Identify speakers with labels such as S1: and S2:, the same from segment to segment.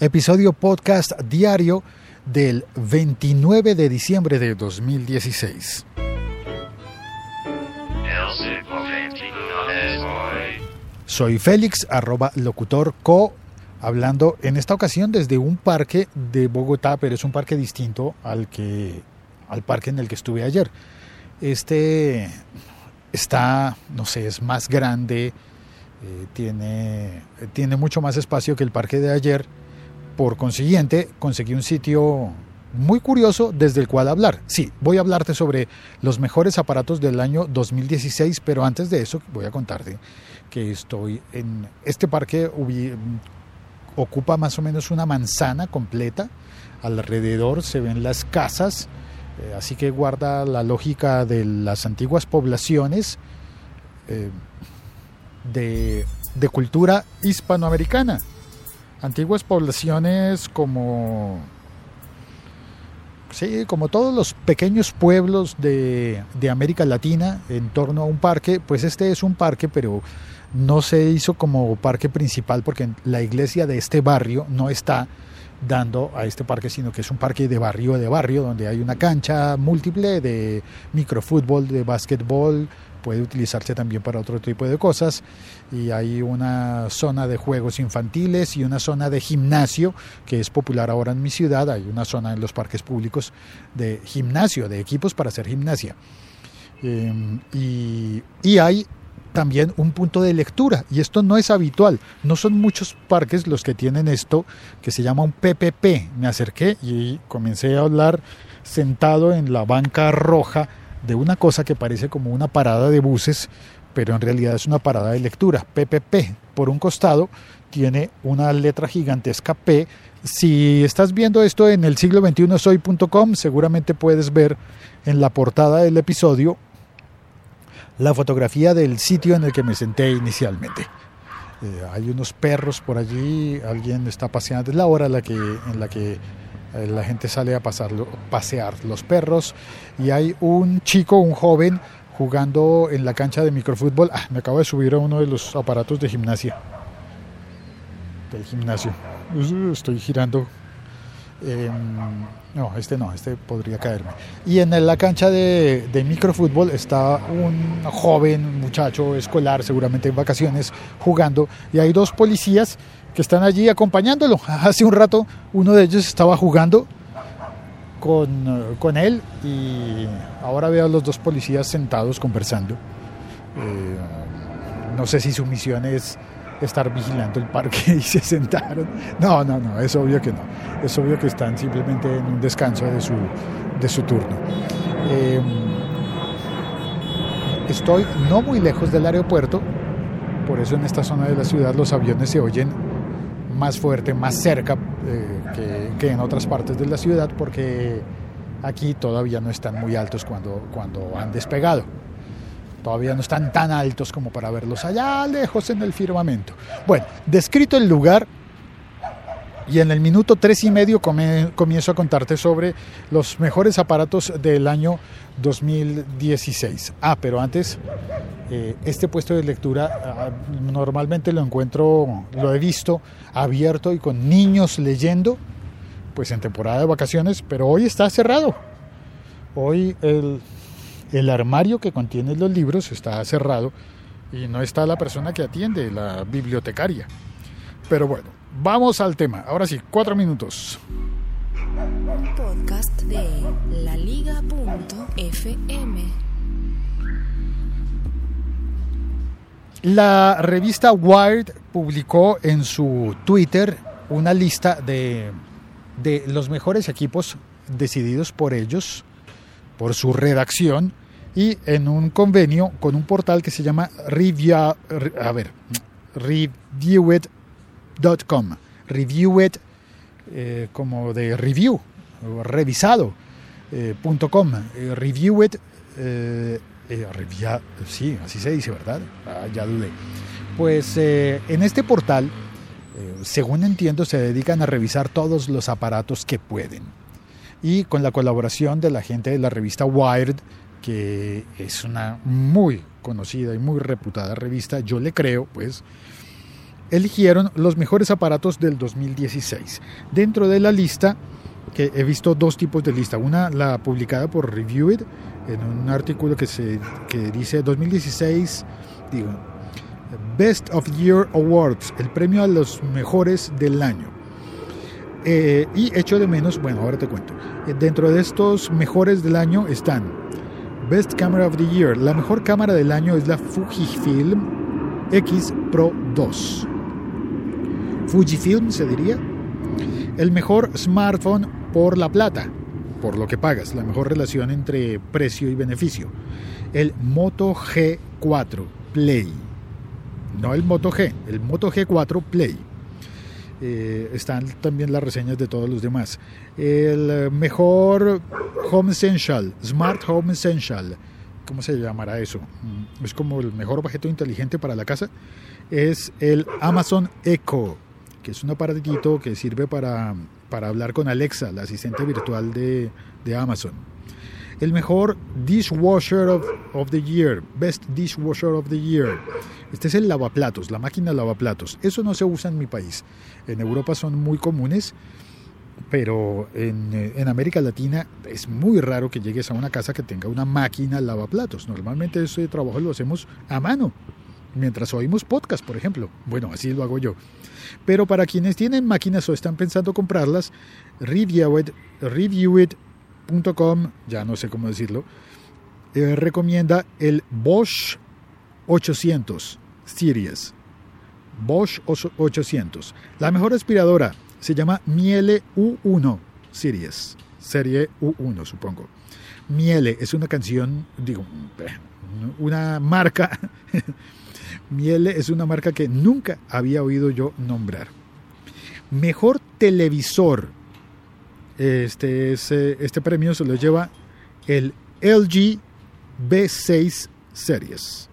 S1: episodio podcast diario del 29 de diciembre de 2016. Soy Félix, arroba locutor co, hablando en esta ocasión desde un parque de Bogotá, pero es un parque distinto al, que, al parque en el que estuve ayer. Este está, no sé, es más grande, eh, tiene, tiene mucho más espacio que el parque de ayer. Por consiguiente, conseguí un sitio muy curioso desde el cual hablar. Sí, voy a hablarte sobre los mejores aparatos del año 2016, pero antes de eso voy a contarte que estoy en este parque ocupa más o menos una manzana completa. Alrededor se ven las casas, eh, así que guarda la lógica de las antiguas poblaciones eh, de, de cultura hispanoamericana. Antiguas poblaciones como Sí, como todos los pequeños pueblos de, de, América Latina en torno a un parque, pues este es un parque, pero no se hizo como parque principal porque la iglesia de este barrio no está dando a este parque, sino que es un parque de barrio de barrio, donde hay una cancha múltiple de microfútbol, de básquetbol, puede utilizarse también para otro tipo de cosas, y hay una zona de juegos infantiles y una zona de gimnasio, que es popular ahora en mi ciudad, hay una zona en los parques públicos de gimnasio, de equipos para hacer gimnasia. Eh, y, y hay también un punto de lectura y esto no es habitual, no son muchos parques los que tienen esto que se llama un PPP. Me acerqué y comencé a hablar sentado en la banca roja de una cosa que parece como una parada de buses, pero en realidad es una parada de lectura, PPP. Por un costado tiene una letra gigantesca P. Si estás viendo esto en el siglo 21 soy.com, seguramente puedes ver en la portada del episodio la fotografía del sitio en el que me senté inicialmente. Eh, hay unos perros por allí, alguien está paseando, es la hora en la que, la gente sale a pasarlo, pasear los perros y hay un chico, un joven jugando en la cancha de microfútbol. Ah, me acabo de subir a uno de los aparatos de gimnasia. Del gimnasio. Estoy girando eh, no, este no, este podría caerme. Y en la cancha de microfútbol está un joven muchacho escolar, seguramente en vacaciones, jugando. Y hay dos policías que están allí acompañándolo. Hace un rato uno de ellos estaba jugando con, con él y ahora veo a los dos policías sentados conversando. Eh, no sé si su misión es estar vigilando el parque y se sentaron. No, no, no, es obvio que no. Es obvio que están simplemente en un descanso de su, de su turno. Eh, estoy no muy lejos del aeropuerto, por eso en esta zona de la ciudad los aviones se oyen más fuerte, más cerca eh, que, que, en otras partes de la ciudad, porque aquí todavía no están muy altos cuando, cuando han despegado. Todavía no están tan altos como para verlos allá lejos en el firmamento. Bueno, descrito el lugar, y en el minuto tres y medio comienzo a contarte sobre los mejores aparatos del año 2016. Ah, pero antes, eh, este puesto de lectura ah, normalmente lo encuentro, lo he visto abierto y con niños leyendo, pues en temporada de vacaciones, pero hoy está cerrado. Hoy el el armario que contiene los libros está cerrado y no está la persona que atiende, la bibliotecaria. Pero bueno, vamos al tema. Ahora sí, cuatro minutos. Podcast de laliga.fm. La revista Wired publicó en su Twitter una lista de, de los mejores equipos decididos por ellos por su redacción y en un convenio con un portal que se llama review, a ver, reviewit.com. Reviewit eh, como de review, revisado, eh. Eh, reviewit, eh, sí, así se dice, ¿verdad? Ah, ya dudé. Pues en este portal, según entiendo, se dedican a revisar todos los aparatos que pueden y con la colaboración de la gente de la revista Wired, que es una muy conocida y muy reputada revista, yo le creo, pues, eligieron los mejores aparatos del 2016. Dentro de la lista, que he visto dos tipos de lista. Una, la publicada por Reviewed, en un artículo que, se, que dice 2016, digo, Best of Year Awards, el premio a los mejores del año. Eh, y hecho de menos, bueno, ahora te cuento. Eh, dentro de estos mejores del año están Best Camera of the Year. La mejor cámara del año es la Fujifilm X Pro 2. Fujifilm se diría. El mejor smartphone por la plata, por lo que pagas, la mejor relación entre precio y beneficio. El Moto G4 Play. No el Moto G, el Moto G4 Play. Eh, están también las reseñas de todos los demás. El mejor Home Essential, Smart Home Essential, ¿cómo se llamará eso? Mm, es como el mejor objeto inteligente para la casa. Es el Amazon Echo, que es un aparatito que sirve para, para hablar con Alexa, la asistente virtual de, de Amazon. El mejor Dishwasher of, of, the Year, Best Dishwasher of the Year. Este es el lavaplatos, la máquina lavaplatos. Eso no se usa en mi país. En Europa son muy comunes, pero en, eh, en, América Latina es muy raro que llegues a una casa que tenga una máquina lavaplatos. Normalmente ese trabajo lo hacemos a mano, mientras oímos podcast, por ejemplo. Bueno, así lo hago yo. Pero para quienes tienen máquinas o están pensando comprarlas, Reviewit, Reviewit.com, ya no sé cómo decirlo, eh, recomienda el Bosch 800 Series. Bosch 800. La mejor aspiradora se llama Miele U1 Series. Serie U1, supongo. Miele es una canción, digo, una marca. Miele es una marca que nunca había oído yo nombrar. Mejor televisor. Este, es, este premio se lo lleva el LG B6 Series.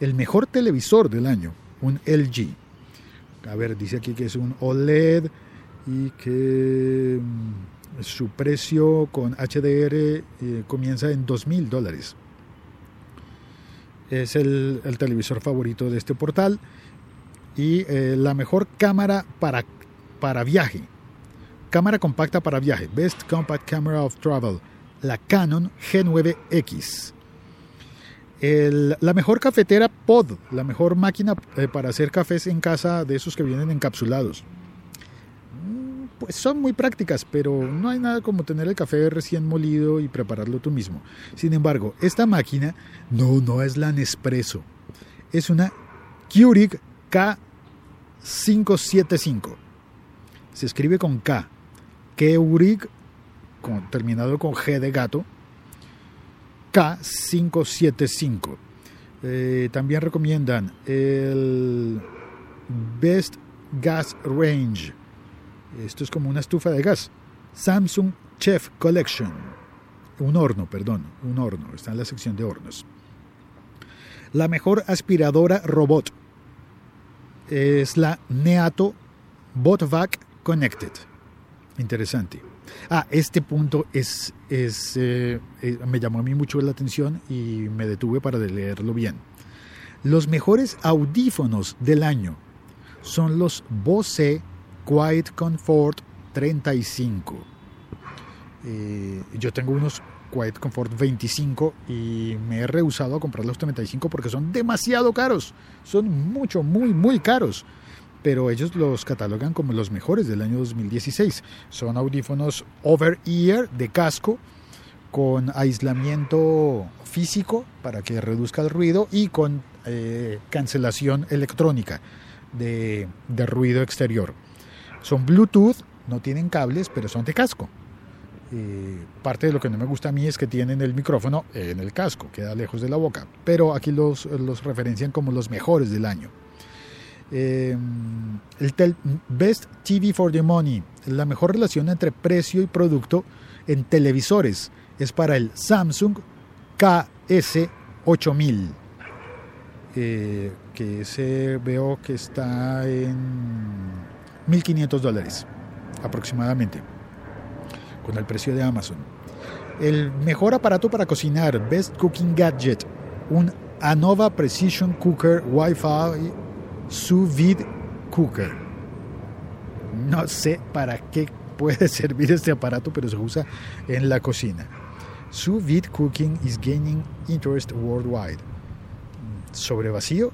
S1: El mejor televisor del año, un LG. A ver, dice aquí que es un OLED y que mm, su precio con HDR eh, comienza en 2 mil dólares. Es el, el, televisor favorito de este portal y eh, la mejor cámara para, para viaje. Cámara compacta para viaje. Best Compact Camera of Travel. La Canon G9X. El, la mejor cafetera Pod, la mejor máquina eh, para hacer cafés en casa de esos que vienen encapsulados. Son muy prácticas, pero no hay nada como tener el café recién molido y prepararlo tú mismo. Sin embargo, esta máquina no, no es la Nespresso. Es una Keurig K575. Se escribe con K. Keurig, con, terminado con G de gato, K575. Eh, también recomiendan el Best Gas Range. Esto es como una estufa de gas. Samsung Chef Collection. Un horno, perdón, un horno. Está en la sección de hornos. La mejor aspiradora robot es la Neato Botvac Connected. Interesante. Ah, este punto es, es eh, eh, me llamó a mí mucho la atención y me detuve para leerlo bien. Los mejores audífonos del año son los Bose Quiet Comfort 35. Eh, yo tengo unos Quiet Comfort 25 y me he rehusado a comprar los 35 porque son demasiado caros. Son mucho, muy, muy caros pero ellos los catalogan como los mejores del año 2016. Son audífonos over-ear de casco con aislamiento físico para que reduzca el ruido y con eh, cancelación electrónica de, de ruido exterior. Son Bluetooth, no tienen cables, pero son de casco. Parte de lo que no me gusta a mí es que tienen el micrófono en el casco, queda lejos de la boca, pero aquí los, los referencian como los mejores del año. Eh, el Best TV for the Money, la mejor relación entre precio y producto en televisores, es para el Samsung KS8000. Eh, que ese veo que está en 1.500 dólares aproximadamente, con el precio de Amazon. El mejor aparato para cocinar, Best Cooking Gadget, un Anova Precision Cooker Wi-Fi sous vide Cooker. No sé para qué puede servir este aparato, pero se usa en la cocina. Sous vide cooking is gaining interest worldwide. ¿Sobre vacío?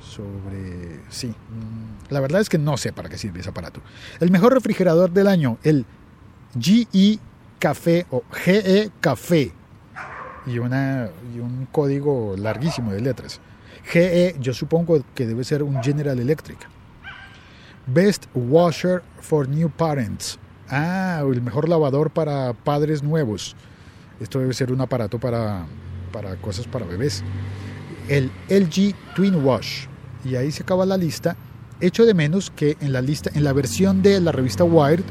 S1: Sobre... Sí. Mm, la verdad es que no sé para qué sirve ese aparato. El mejor refrigerador del año, el GE Café o GE Café. Y, una, y un código larguísimo de letras. GE, yo supongo que debe ser un General Electric. Best Washer for New Parents. Ah, el mejor lavador para padres nuevos. Esto debe ser un aparato para, para cosas para bebés. El LG Twin Wash. Y ahí se acaba la lista. Echo de menos que en la lista, en la versión de la revista Wired,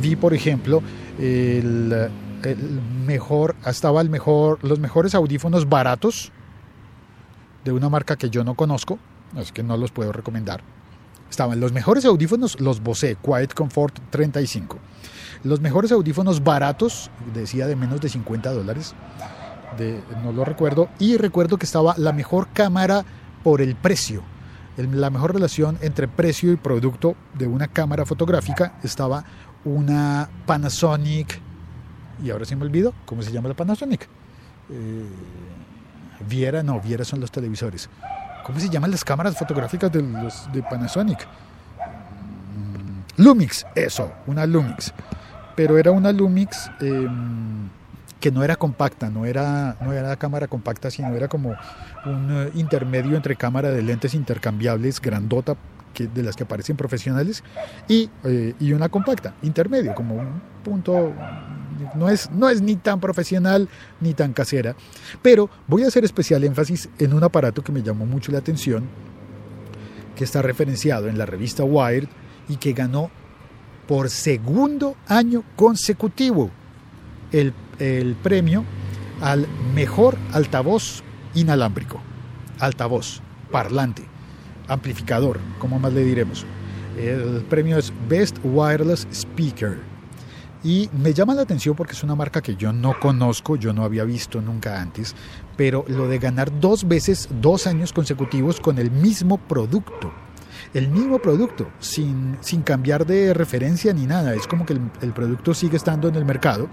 S1: vi, por ejemplo, el, el mejor, estaba el mejor, los mejores audífonos baratos de una marca que yo no conozco, es que no los puedo recomendar. Estaban los mejores audífonos, los Bose Quiet Comfort 35. Los mejores audífonos baratos, decía de menos de 50 dólares, no lo recuerdo. Y recuerdo que estaba la mejor cámara por el precio. la mejor relación entre precio y producto de una cámara fotográfica estaba una Panasonic. Y ahora se me olvidó, ¿cómo se llama la Panasonic? Eh, Viera, no, Viera son los televisores. ¿Cómo se llaman las cámaras fotográficas de, los, de Panasonic? Mm, Lumix, eso, una Lumix. Pero era una Lumix em, que no era compacta, no era, no era cámara compacta, sino era como un eh, intermedio entre cámara de lentes intercambiables grandota de las que aparecen profesionales y, eh, y una compacta, intermedio, como un punto no es, no es ni tan profesional ni tan casera, pero voy a hacer especial énfasis en un aparato que me llamó mucho la atención, que está referenciado en la revista Wired y que ganó por segundo año consecutivo el, el premio al mejor altavoz inalámbrico, altavoz, parlante, amplificador, como más le diremos. El premio es Best Wireless Speaker y me llama la atención porque es una marca que yo no conozco, yo no había visto nunca antes, pero lo de ganar dos veces, dos años consecutivos con el mismo producto. El mismo producto, sin, sin cambiar de referencia ni nada. Es como que el, producto sigue estando en el mercado.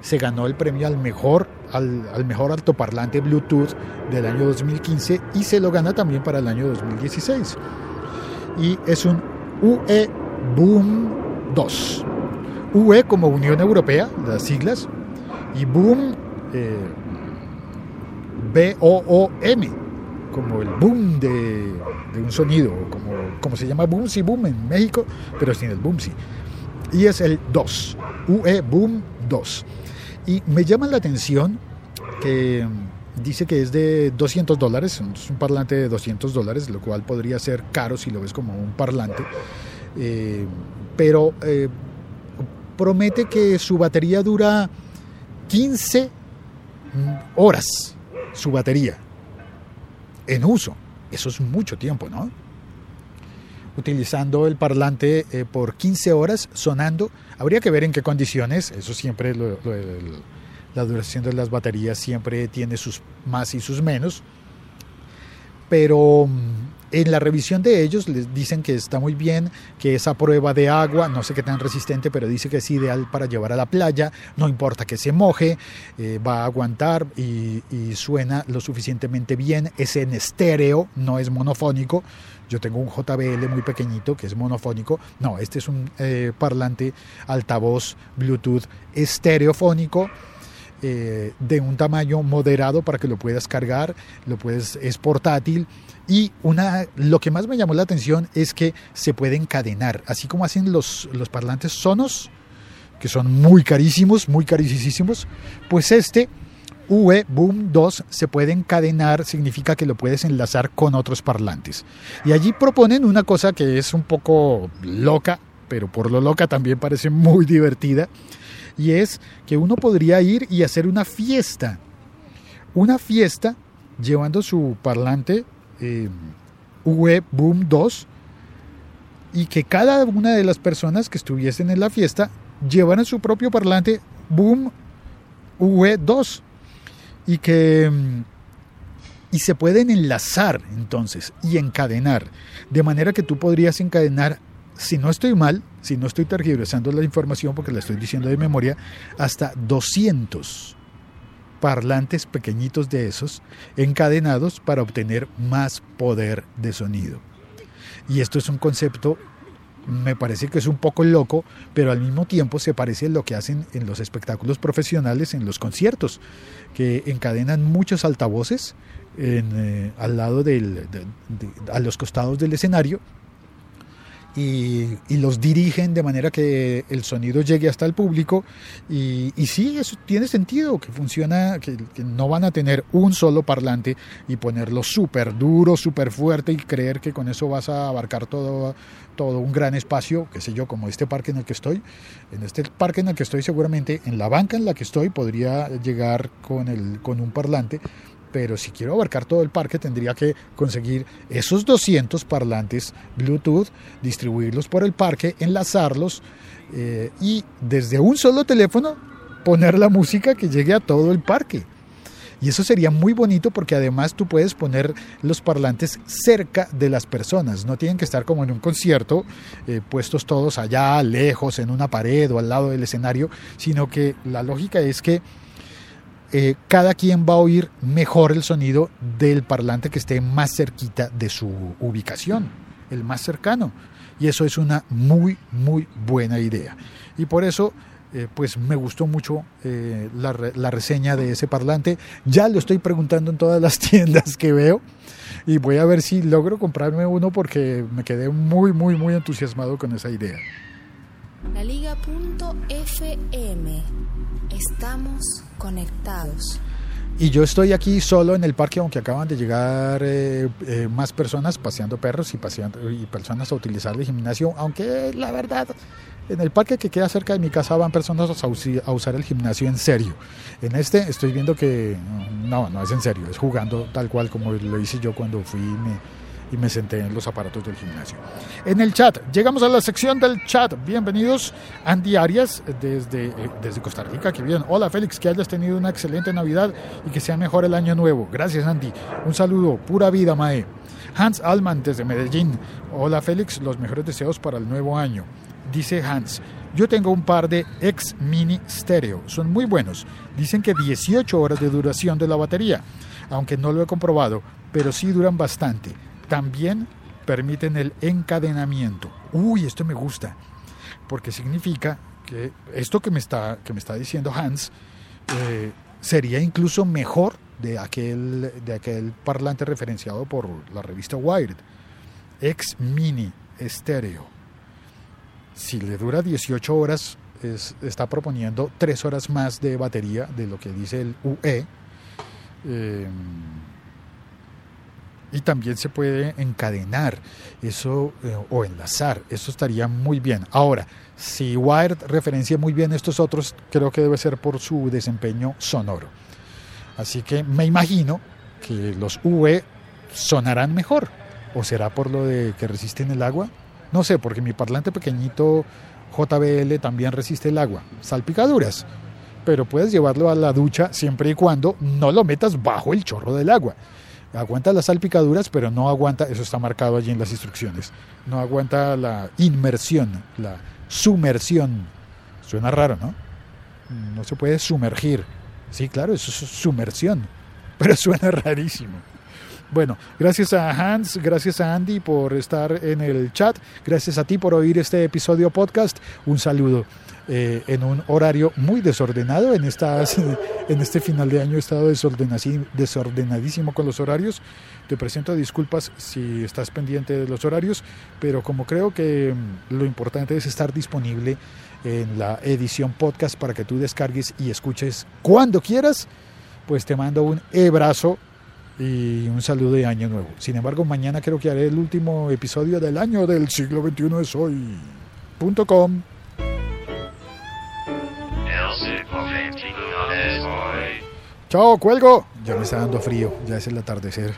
S1: Se ganó el premio al mejor, al, al mejor altoparlante Bluetooth del año 2015 y se lo gana también para el año 2016. Y es un UE Boom 2 UE como Unión Europea, las siglas, y Boom, eh, B-O-O-M, como el boom de, un sonido, como, como se llama Boomsy Boom en México, pero sin el Boomsy. Y es el 2, UE Boom 2. Y me llama la atención que dice que es de 200 dólares, es un parlante de 200 dólares, lo cual podría ser caro si lo ves como un parlante. Eh, pero eh, promete que su batería dura 15 horas, su batería, en uso. Eso es mucho tiempo, ¿no? Utilizando el parlante eh, por 15 horas sonando. Habría que ver en qué condiciones. Eso siempre, la duración de las baterías siempre tiene sus más y sus menos. Pero en la revisión de ellos les dicen que está muy bien, que esa prueba de agua, no sé qué tan resistente, pero dice que es ideal para llevar a la playa, no importa que se moje, eh, va a aguantar y, suena lo suficientemente bien, es en estéreo, no es monofónico. Yo tengo un JBL muy pequeñito que es monofónico. No, este es un eh, parlante altavoz Bluetooth estereofónico. Eh, de un tamaño moderado para que lo puedas cargar, lo puedes, es portátil y una, lo que más me llamó la atención es que se puede encadenar, así como hacen los, los parlantes Sonos, que son muy carísimos, muy carísimos, pues este UE Boom 2 se puede encadenar, significa que lo puedes enlazar con otros parlantes. Y allí proponen una cosa que es un poco loca, pero por lo loca también parece muy divertida, y es que uno podría ir y hacer una fiesta, una fiesta llevando su parlante eh, Boom 2 y que cada una de las personas que estuviesen en la fiesta llevaran su propio parlante Boom UE 2 y que mm, Y se pueden enlazar entonces y encadenar. De manera que tú podrías encadenar, si no estoy mal, si no estoy tergiversando la información porque la estoy diciendo de memoria, hasta 200 parlantes pequeñitos de esos encadenados para obtener más poder de sonido. Y esto es un concepto me parece que es un poco loco, pero al mismo tiempo se parece a lo que hacen en los espectáculos profesionales, en los conciertos, que encadenan muchos altavoces eh, al lado del, a los costados del escenario y, los dirigen de manera que el sonido llegue hasta el público y, y sí, eso tiene sentido, que funciona, que, no van a tener un solo parlante y ponerlo súper duro, súper fuerte y creer que con eso vas a abarcar todo, todo un gran espacio, qué sé yo, como este parque en el que estoy. En este parque en el que estoy seguramente, en la banca en la que estoy, podría llegar con, el, con un parlante pero si quiero abarcar todo el parque tendría que conseguir esos 200 parlantes Bluetooth, distribuirlos por el parque, enlazarlos eh, y desde un solo teléfono poner la música que llegue a todo el parque. Y eso sería muy bonito porque además tú puedes poner los parlantes cerca de las personas. No tienen que estar como en un concierto, eh, puestos todos allá, lejos, en una pared o al lado del escenario, sino que la lógica es que eh, cada quien va a oír mejor el sonido del parlante que esté más cerquita de su ubicación, el más cercano. Y eso es una muy, muy buena idea. Y por eso, eh, pues me gustó mucho eh, la, la, reseña de ese parlante. Ya lo estoy preguntando en todas las tiendas que veo. Y voy a ver si logro comprarme uno porque me quedé muy, muy, muy entusiasmado con esa idea.
S2: La Liga.fm. Estamos conectados.
S1: Y yo estoy aquí solo en el parque, aunque acaban de llegar eh, eh, más personas paseando perros y, paseando, y personas a utilizar el gimnasio, aunque la verdad, en el parque que queda cerca de mi casa van personas a, usar el gimnasio en serio. En este estoy viendo que no, no es en serio, es jugando tal cual como lo hice yo cuando fui me, y me senté en los aparatos del gimnasio. En el chat, llegamos a la sección del chat. Bienvenidos, Andy Arias, desde, eh, desde Costa Rica. Que bien. Hola, Félix, que hayas tenido una excelente Navidad y que sea mejor el año nuevo. Gracias, Andy. Un saludo, pura vida, Mae. Hans Alman, desde Medellín. Hola, Félix, los mejores deseos para el nuevo año. Dice Hans, yo tengo un par de ex mini stereo, son muy buenos. Dicen que 18 horas de duración de la batería, aunque no lo he comprobado, pero sí duran bastante también permiten el encadenamiento. Uy, esto me gusta, porque significa que esto que me está, que me está diciendo Hans eh, sería incluso mejor de aquel, de aquel parlante referenciado por la revista Wired. Ex Mini Estéreo. Si le dura 18 horas, está proponiendo 3 horas más de batería de lo que dice el UE. Eh, y también se puede encadenar eso eh, o enlazar. Eso estaría muy bien. Ahora, si Wired referencia muy bien estos otros, creo que debe ser por su desempeño sonoro. Así que me imagino que los V sonarán mejor. ¿O será por lo de que resisten el agua? No sé, porque mi parlante pequeñito JBL también resiste el agua. Salpicaduras. Pero puedes llevarlo a la ducha siempre y cuando no lo metas bajo el chorro del agua aguanta las salpicaduras, pero no aguanta, eso está marcado allí en las instrucciones, no aguanta la inmersión, la sumersión. Suena raro, ¿no? No se puede sumergir. Sí, claro, eso es sumersión, pero suena rarísimo. Bueno, gracias a Hans, gracias a Andy por estar en el chat, gracias a ti por oír este episodio podcast. Un saludo. Eh, en un horario muy desordenado. En, estas, en este final de año he estado desordenadísimo con los horarios. Te presento disculpas si estás pendiente de los horarios, pero como creo que mm, lo importante es estar disponible en la edición podcast para que tú descargues y escuches cuando quieras, pues te mando un abrazo y un saludo de año nuevo. Sin embargo, mañana creo que haré el último episodio del año del siglo XXI es hoy.com. Chao, cuelgo. Ya me está dando frío, ya es el atardecer.